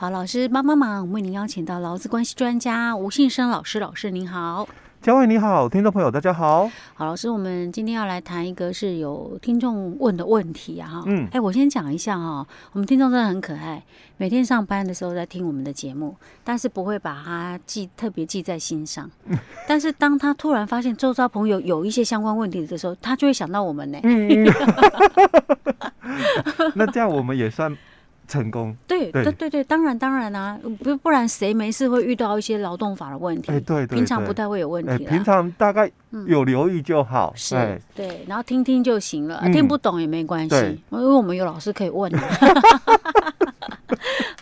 好，老师帮帮忙，我们为您邀请到劳资关系专家吴信生老师，老师您好。嘉惠你好，听众朋友大家好。好，老师，我们今天要来谈一个是有听众问的问题啊，哈，嗯，哎，我先讲一下哈，我们听众真的很可爱，每天上班的时候在听我们的节目，但是不会把它记特别记在心上，嗯，但是当他突然发现周遭朋友有一些相关问题的时候，他就会想到我们呢。嗯，那这样我们也算。成功，对对对对，当然当然啊，不不然谁没事会遇到一些劳动法的问题？哎，对对，平常不太会有问题。平常大概有留意就好，是，对，然后听听就行了，听不懂也没关系，因为我们有老师可以问。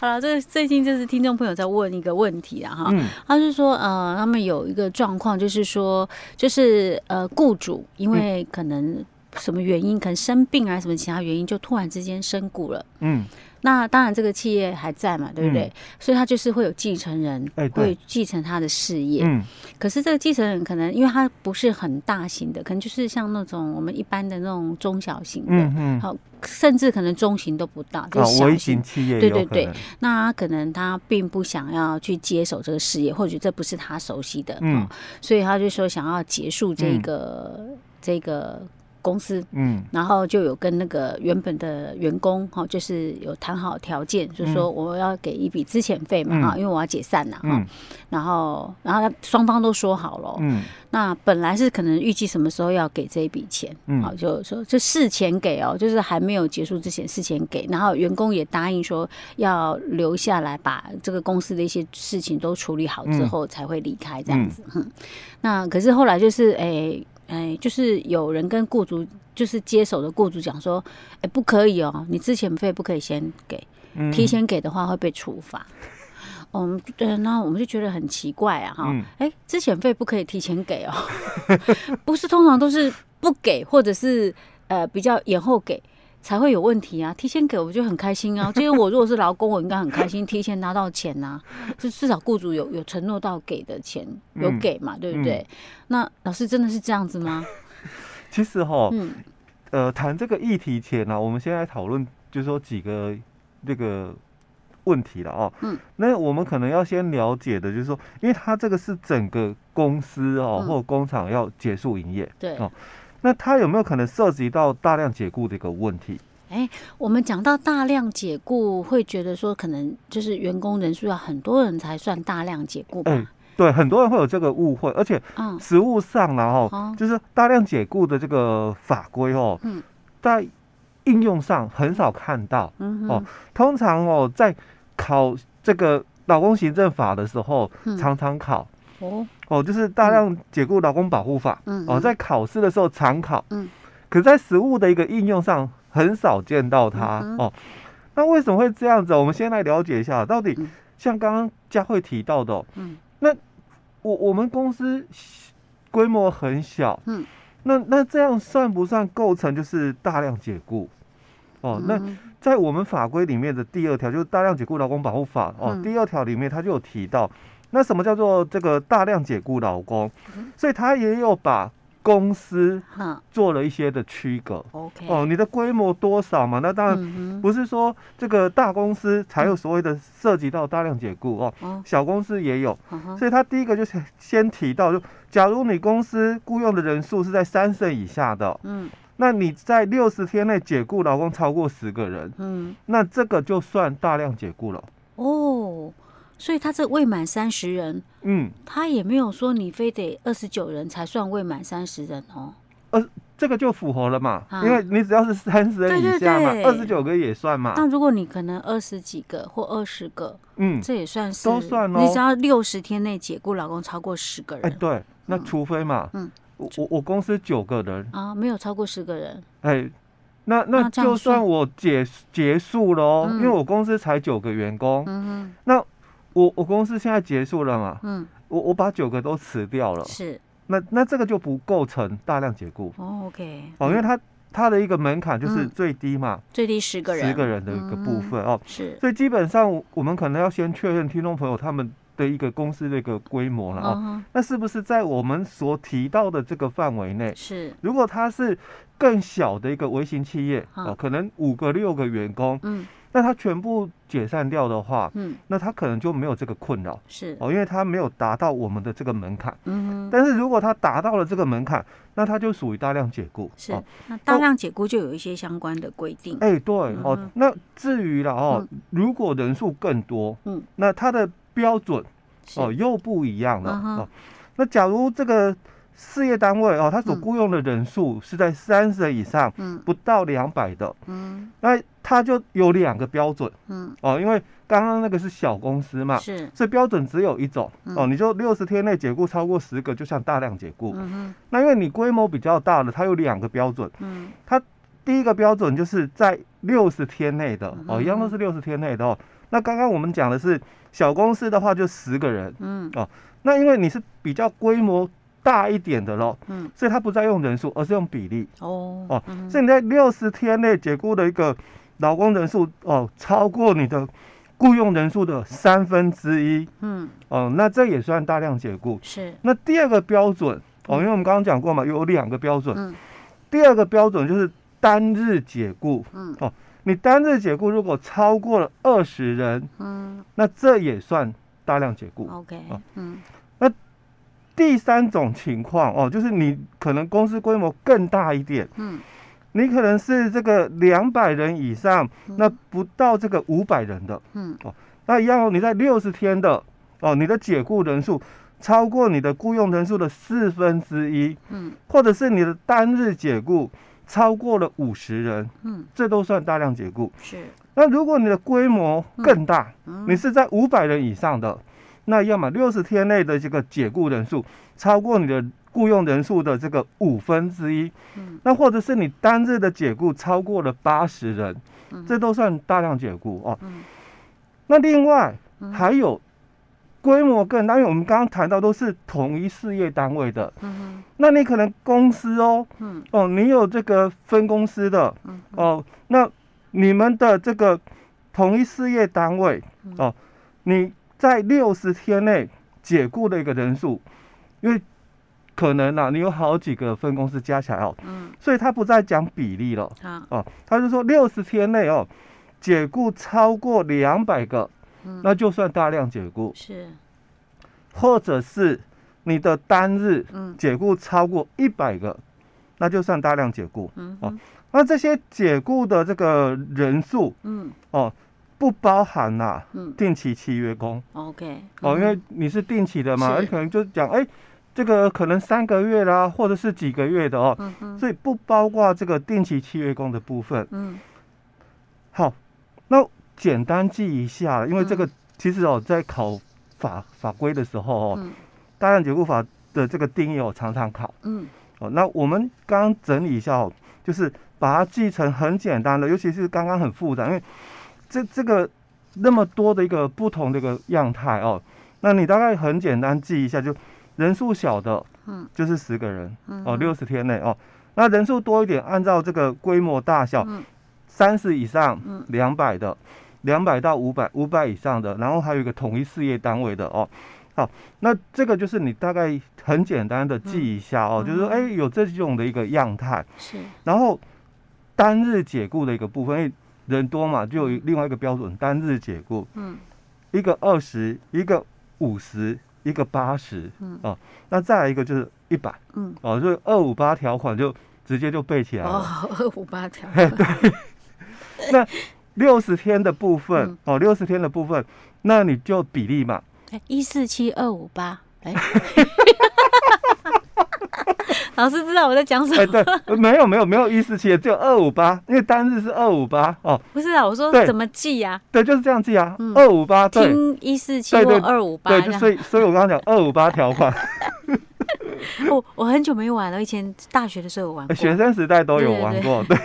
好了，这最近就是听众朋友在问一个问题啊，哈，他是说，呃，他们有一个状况，就是说，就是呃，雇主因为可能什么原因，可能生病啊，什么其他原因，就突然之间身故了，嗯。那当然，这个企业还在嘛，对不对？嗯、所以他就是会有继承人，欸、会继承他的事业。嗯，可是这个继承人可能，因为他不是很大型的，可能就是像那种我们一般的那种中小型的，嗯嗯，好，甚至可能中型都不到，就是小型企业。对对对，那可能他并不想要去接手这个事业，或许这不是他熟悉的，嗯，所以他就说想要结束这个、嗯、这个。公司，嗯，然后就有跟那个原本的员工哈，就是有谈好条件，就是说我要给一笔资遣费嘛，哈，因为我要解散了哈，然后，然后双方都说好了，嗯，那本来是可能预计什么时候要给这一笔钱，嗯，好，就是说就事前给哦，就是还没有结束之前事前给，然后员工也答应说要留下来把这个公司的一些事情都处理好之后才会离开这样子，嗯，那可是后来就是哎。哎，就是有人跟雇主，就是接手的雇主讲说，哎，不可以哦，你之前费不可以先给，提前给的话会被处罚。嗯，对，那我们就觉得很奇怪啊，哈，哎，之前费不可以提前给哦，不是通常都是不给，或者是呃比较延后给。才会有问题啊！提前给我就很开心啊。今 天我如果是劳工，我应该很开心，提前拿到钱呐、啊。就至少雇主有有承诺到给的钱有给嘛，嗯、对不对？嗯、那老师真的是这样子吗？其实哈，嗯，呃，谈这个议题前呢、啊，我们先来讨论，就是说几个这个问题了哦。嗯，那我们可能要先了解的，就是说，因为他这个是整个公司哦，或工厂要结束营业，嗯、对哦。那他有没有可能涉及到大量解雇的一个问题？哎、欸，我们讲到大量解雇，会觉得说可能就是员工人数要很多人才算大量解雇吧？欸、对，很多人会有这个误会，而且实务上然后、嗯、就是大量解雇的这个法规哦，嗯，在应用上很少看到，嗯哼。哦，通常哦在考这个劳工行政法的时候，嗯、常常考。哦哦，就是大量解雇劳工保护法，嗯，哦，在考试的时候常考，嗯，可在实务的一个应用上很少见到它，哦，那为什么会这样子？我们先来了解一下，到底像刚刚佳慧提到的，嗯，那我我们公司规模很小，嗯，那那这样算不算构成就是大量解雇？哦，那在我们法规里面的第二条就是大量解雇劳工保护法，哦，第二条里面它就有提到。那什么叫做这个大量解雇劳工？所以他也有把公司做了一些的区隔。OK，哦，你的规模多少嘛？那当然不是说这个大公司才有所谓的涉及到大量解雇哦，小公司也有。所以他第一个就是先提到，就假如你公司雇佣的人数是在三十以下的，嗯，那你在六十天内解雇劳工超过十个人，嗯，那这个就算大量解雇了。哦。所以他这未满三十人，嗯，他也没有说你非得二十九人才算未满三十人哦。呃，这个就符合了嘛，啊、因为你只要是三十人以下嘛，二十九个也算嘛。那如果你可能二十几个或二十个，嗯，这也算是都算哦。你只要六十天内解雇老公超过十个人，哎，对，那除非嘛，嗯，我我我公司九个人。啊，没有超过十个人，哎，那那就算我结结束了哦，嗯、因为我公司才九个员工，嗯哼，那。我我公司现在结束了嘛？嗯，我我把九个都辞掉了，是，那那这个就不构成大量解雇。哦，OK，哦，因为它它的一个门槛就是最低嘛，最低十个人，十个人的一个部分哦，是，所以基本上我们可能要先确认听众朋友他们的一个公司的一个规模了啊，那是不是在我们所提到的这个范围内？是，如果它是更小的一个微型企业哦，可能五个六个员工，嗯。那他全部解散掉的话，嗯，那他可能就没有这个困扰，是。哦，因为他没有达到我们的这个门槛，嗯，但是如果他达到了这个门槛，那他就属于大量解雇，是，哦、那大量解雇就有一些相关的规定，哎、欸，对，嗯、哦，那至于了哦，嗯、如果人数更多，嗯，那他的标准哦又不一样了，嗯、哦，那假如这个。事业单位哦，他所雇佣的人数是在三十人以上，嗯，不到两百的，嗯，那他就有两个标准，嗯，哦，因为刚刚那个是小公司嘛，是，所以标准只有一种，哦，你就六十天内解雇超过十个，就像大量解雇，嗯哼，那因为你规模比较大的，它有两个标准，嗯，它第一个标准就是在六十天内的，哦，一样都是六十天内的哦，那刚刚我们讲的是小公司的话就十个人，嗯，哦，那因为你是比较规模。大一点的咯，嗯，所以他不再用人数，而是用比例，哦哦，嗯、所以你在六十天内解雇的一个劳工人数哦，超过你的雇佣人数的三分之一，嗯，哦，那这也算大量解雇。是。那第二个标准哦，因为我们刚刚讲过嘛，有两个标准，嗯，第二个标准就是单日解雇，嗯，哦，你单日解雇如果超过了二十人，嗯，那这也算大量解雇。OK，嗯。第三种情况哦，就是你可能公司规模更大一点，嗯，你可能是这个两百人以上，嗯、那不到这个五百人的，嗯，哦，那一样哦，你在六十天的哦，你的解雇人数超过你的雇佣人数的四分之一，嗯，或者是你的单日解雇超过了五十人，嗯，这都算大量解雇。是，那如果你的规模更大，嗯、你是在五百人以上的。那要么六十天内的这个解雇人数超过你的雇佣人数的这个五分之一，嗯，那或者是你单日的解雇超过了八十人，嗯，这都算大量解雇哦。嗯，那另外还有规模更大，因为我们刚刚谈到都是统一事业单位的，嗯，那你可能公司哦，嗯，哦，你有这个分公司的，嗯，哦，那你们的这个统一事业单位哦，你。在六十天内解雇的一个人数，因为可能呐、啊，你有好几个分公司加起来哦，嗯，所以他不再讲比例了，啊哦，他就说六十天内哦，解雇超过两百个，嗯，那就算大量解雇，是，或者是你的单日解雇超过一百个，那就算大量解雇，嗯哼，哦，那这些解雇的这个人数，嗯，哦。不包含呐、啊，定期契约工。OK，哦，因为你是定期的嘛，你可能就讲，哎，这个可能三个月啦，或者是几个月的哦，嗯、哼所以不包括这个定期契约工的部分。嗯，好，那简单记一下，因为这个其实哦，在考法法规的时候哦，嗯、大量解雇法的这个定义哦，常常考。嗯，哦，那我们刚刚整理一下哦，就是把它记成很简单的，尤其是刚刚很复杂，因为。这这个那么多的一个不同的一个样态哦，那你大概很简单记一下，就人数小的，嗯，就是十个人，嗯，哦，六十天内哦，那人数多一点，按照这个规模大小，嗯，三十以上，嗯，两百的，两百到五百，五百以上的，然后还有一个统一事业单位的哦，好，那这个就是你大概很简单的记一下哦，就是说，哎，有这种的一个样态，是，然后单日解雇的一个部分。人多嘛，就有另外一个标准，单日解雇，嗯，一个二十，一个五十，一个八十，嗯，哦，那再来一个就是一百，嗯，哦，所以二五八条款就直接就背起来了。哦，二五八条。对。那六十天的部分，嗯、哦，六十天的部分，那你就比例嘛。哎，一四七二五八，哎。老师知道我在讲什么？哎，对，没有没有没有一四七，只有二五八，因为单日是二五八哦。不是啊，我说怎么记呀？对，就是这样记啊，二五八。听一四七或二五八。对，所以所以我刚刚讲二五八条款。我我很久没玩了，以前大学的时候有玩过，学生时代都有玩过。对。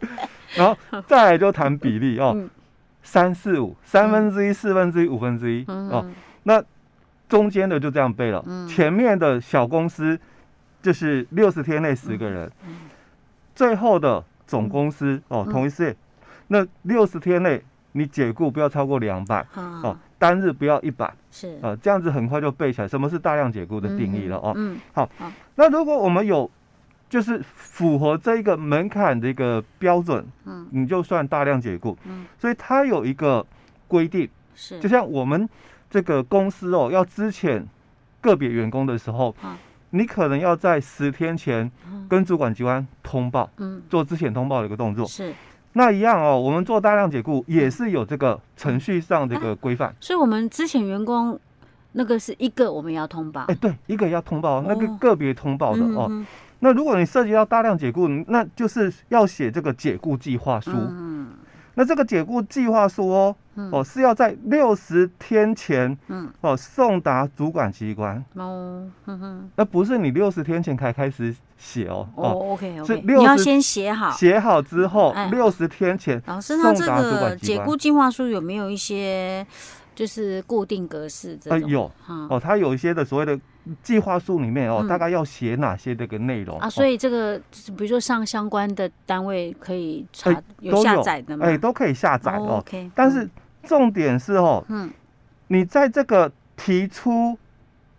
然后再来就谈比例哦，三四五，三分之一、四分之一、五分之一哦。那中间的就这样背了，前面的小公司。就是六十天内十个人，嗯、最后的总公司、嗯、哦，同一事业，那六十天内你解雇不要超过两百、嗯、哦，单日不要一百，是。啊、哦，这样子很快就背起来。什么是大量解雇的定义了、嗯、哦？嗯，好，那如果我们有就是符合这一个门槛的一个标准，嗯，你就算大量解雇，嗯，所以它有一个规定，是，就像我们这个公司哦，要资遣个别员工的时候，啊，你可能要在十天前跟主管机关通报，嗯，做之前通报的一个动作，是，那一样哦，我们做大量解雇也是有这个程序上的一个规范，所以我们之前员工那个是一个我们要通报，哎，对，一个要通报，那个个别通报的哦。那如果你涉及到大量解雇，那就是要写这个解雇计划书。嗯，那这个解雇计划书哦，嗯、哦是要在六十天前，嗯，哦送达主管机关。哦，嗯哼，那不是你六十天前才开始写哦。哦，OK OK。你要先写好，写好之后，六十天前送达主管机关。老师，他这个解雇计划书有没有一些就是固定格式？这种？有，哦，它有一些的所谓的。计划书里面哦，嗯、大概要写哪些这个内容啊？所以这个比如说上相关的单位可以查、欸、有下载的吗？哎、欸，都可以下载哦。但是重点是哦，嗯，你在这个提出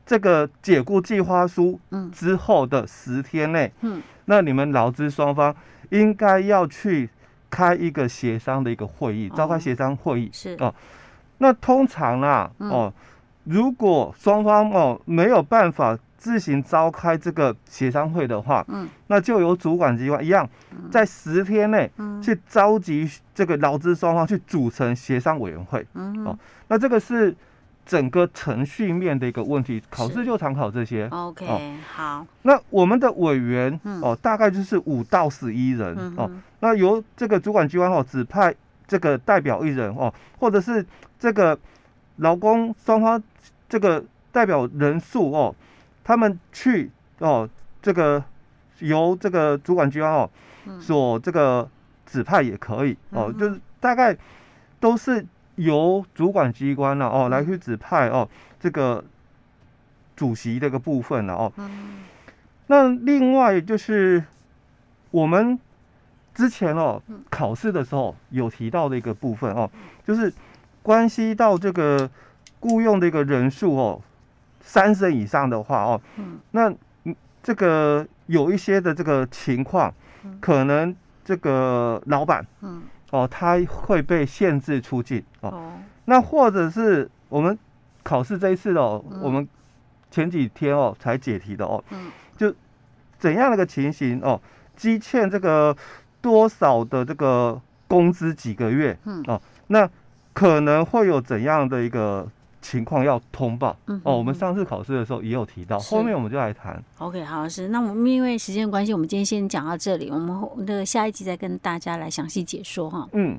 这个解雇计划书之后的十天内，嗯，那你们劳资双方应该要去开一个协商的一个会议，召开协商会议是哦。那通常啊，哦。嗯如果双方哦没有办法自行召开这个协商会的话，嗯，那就由主管机关一样，在十天内去召集这个劳资双方去组成协商委员会，嗯，哦，那这个是整个程序面的一个问题，考试就常考这些。OK，好。那我们的委员哦，大概就是五到十一人哦，那由这个主管机关哦指派这个代表一人哦，或者是这个劳工双方。这个代表人数哦，他们去哦，这个由这个主管机关哦所这个指派也可以哦，就是大概都是由主管机关了哦来去指派哦这个主席这个部分了哦。那另外就是我们之前哦考试的时候有提到的一个部分哦，就是关系到这个。雇佣的一个人数哦，三十人以上的话哦，嗯，那这个有一些的这个情况，可能这个老板，嗯，哦，他会被限制出境哦，那或者是我们考试这一次哦，我们前几天哦才解题的哦，嗯，就怎样的一个情形哦，积欠这个多少的这个工资几个月，嗯，哦，那可能会有怎样的一个。情况要通报、嗯、哦，我们上次考试的时候也有提到，是后面我们就来谈。OK，好，老师，那我们因为时间关系，我们今天先讲到这里，我们的下一集再跟大家来详细解说哈。嗯。